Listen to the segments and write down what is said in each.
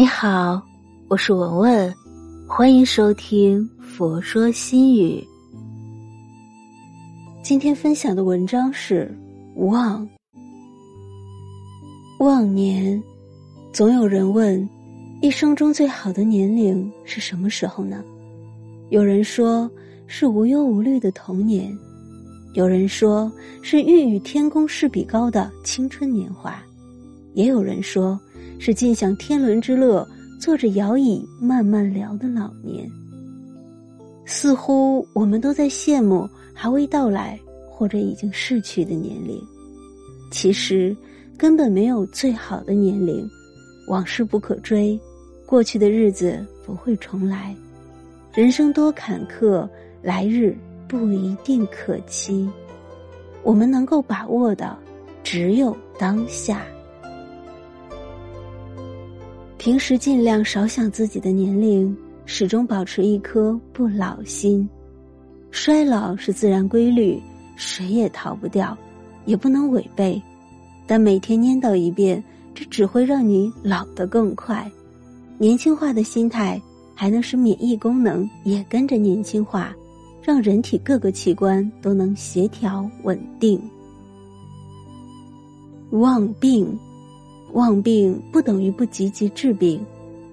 你好，我是文文，欢迎收听《佛说心语》。今天分享的文章是《忘》。忘年，总有人问，一生中最好的年龄是什么时候呢？有人说是无忧无虑的童年，有人说是欲与天公试比高的青春年华，也有人说。是尽享天伦之乐，坐着摇椅慢慢聊的老年。似乎我们都在羡慕还未到来或者已经逝去的年龄，其实根本没有最好的年龄。往事不可追，过去的日子不会重来。人生多坎坷，来日不一定可期。我们能够把握的，只有当下。平时尽量少想自己的年龄，始终保持一颗不老心。衰老是自然规律，谁也逃不掉，也不能违背。但每天念叨一遍，这只会让你老得更快。年轻化的心态，还能使免疫功能也跟着年轻化，让人体各个器官都能协调稳定。忘病。忘病不等于不积极治病，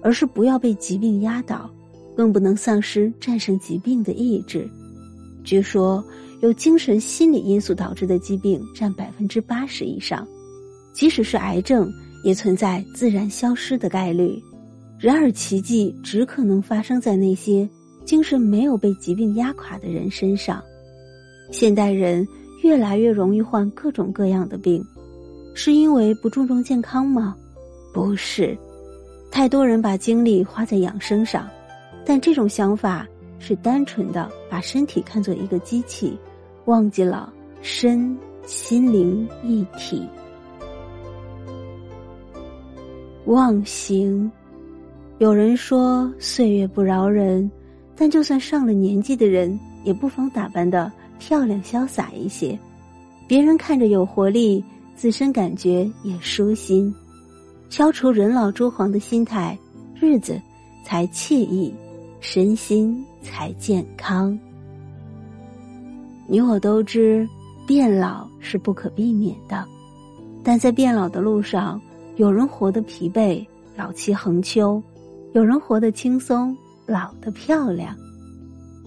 而是不要被疾病压倒，更不能丧失战胜疾病的意志。据说，有精神心理因素导致的疾病占百分之八十以上，即使是癌症，也存在自然消失的概率。然而，奇迹只可能发生在那些精神没有被疾病压垮的人身上。现代人越来越容易患各种各样的病。是因为不注重健康吗？不是，太多人把精力花在养生上，但这种想法是单纯的把身体看作一个机器，忘记了身心灵一体。忘形，有人说岁月不饶人，但就算上了年纪的人，也不妨打扮的漂亮潇洒一些，别人看着有活力。自身感觉也舒心，消除人老珠黄的心态，日子才惬意，身心才健康。你我都知，变老是不可避免的，但在变老的路上，有人活得疲惫，老气横秋；有人活得轻松，老得漂亮。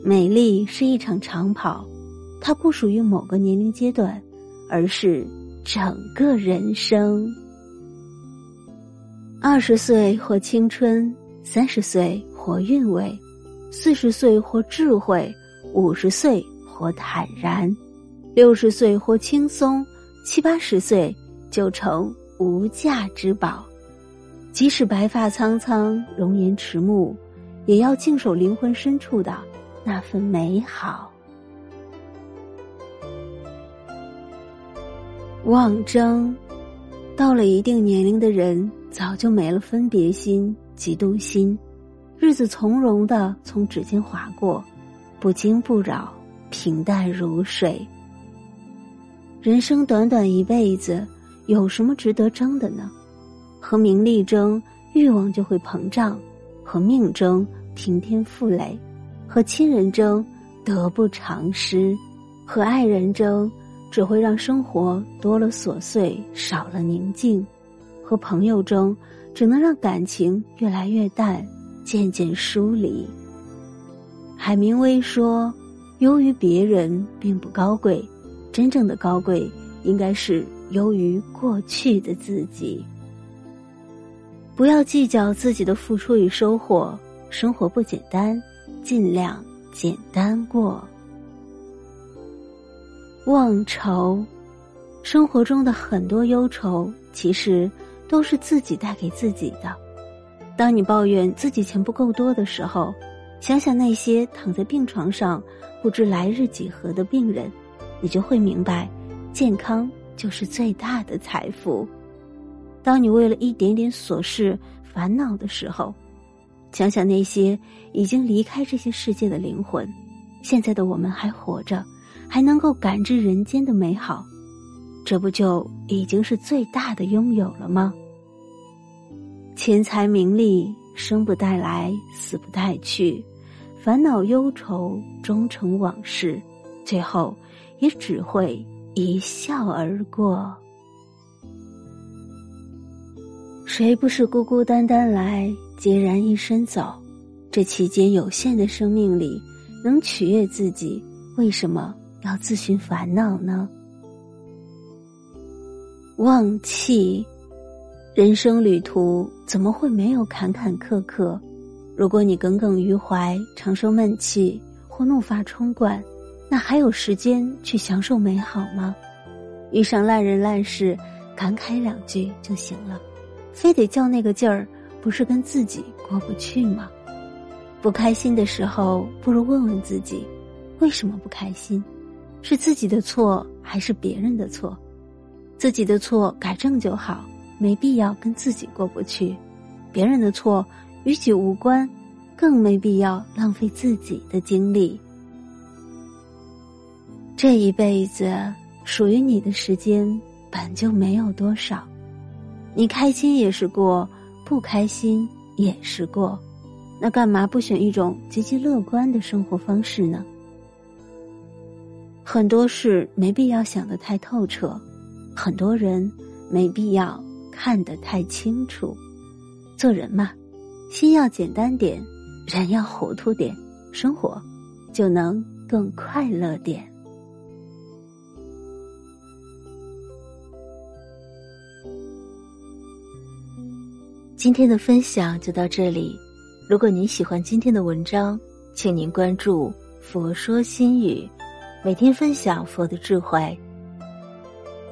美丽是一场长跑，它不属于某个年龄阶段，而是。整个人生，二十岁或青春，三十岁或韵味，四十岁或智慧，五十岁或坦然，六十岁或轻松，七八十岁就成无价之宝。即使白发苍苍，容颜迟暮，也要静守灵魂深处的那份美好。妄争，到了一定年龄的人，早就没了分别心、嫉妒心，日子从容的从指尖划过，不惊不扰，平淡如水。人生短短一辈子，有什么值得争的呢？和名利争，欲望就会膨胀；和命争，平添负累；和亲人争，得不偿失；和爱人争。只会让生活多了琐碎，少了宁静；和朋友争，只能让感情越来越淡，渐渐疏离。海明威说：“优于别人并不高贵，真正的高贵应该是优于过去的自己。”不要计较自己的付出与收获，生活不简单，尽量简单过。忘愁，生活中的很多忧愁，其实都是自己带给自己的。当你抱怨自己钱不够多的时候，想想那些躺在病床上不知来日几何的病人，你就会明白，健康就是最大的财富。当你为了一点点琐事烦恼的时候，想想那些已经离开这些世界的灵魂，现在的我们还活着。还能够感知人间的美好，这不就已经是最大的拥有了吗？钱财名利，生不带来，死不带去，烦恼忧愁终成往事，最后也只会一笑而过。谁不是孤孤单单来，孑然一身走？这期间有限的生命里，能取悦自己，为什么要自寻烦恼呢？忘气，人生旅途怎么会没有坎坎坷坷？如果你耿耿于怀，长生闷气或怒发冲冠，那还有时间去享受美好吗？遇上烂人烂事，感慨两句就行了。非得较那个劲儿，不是跟自己过不去吗？不开心的时候，不如问问自己，为什么不开心？是自己的错还是别人的错？自己的错改正就好，没必要跟自己过不去。别人的错与己无关，更没必要浪费自己的精力。这一辈子属于你的时间本就没有多少。你开心也是过，不开心也是过，那干嘛不选一种积极乐观的生活方式呢？很多事没必要想得太透彻，很多人没必要看得太清楚。做人嘛，心要简单点，人要糊涂点，生活就能更快乐点。今天的分享就到这里。如果您喜欢今天的文章，请您关注“佛说心语”，每天分享佛的智慧。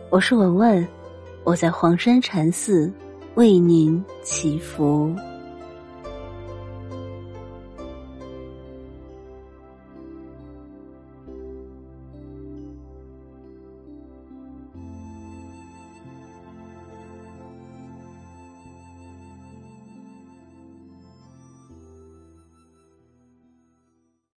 我是文文，我在黄山禅寺为您祈福。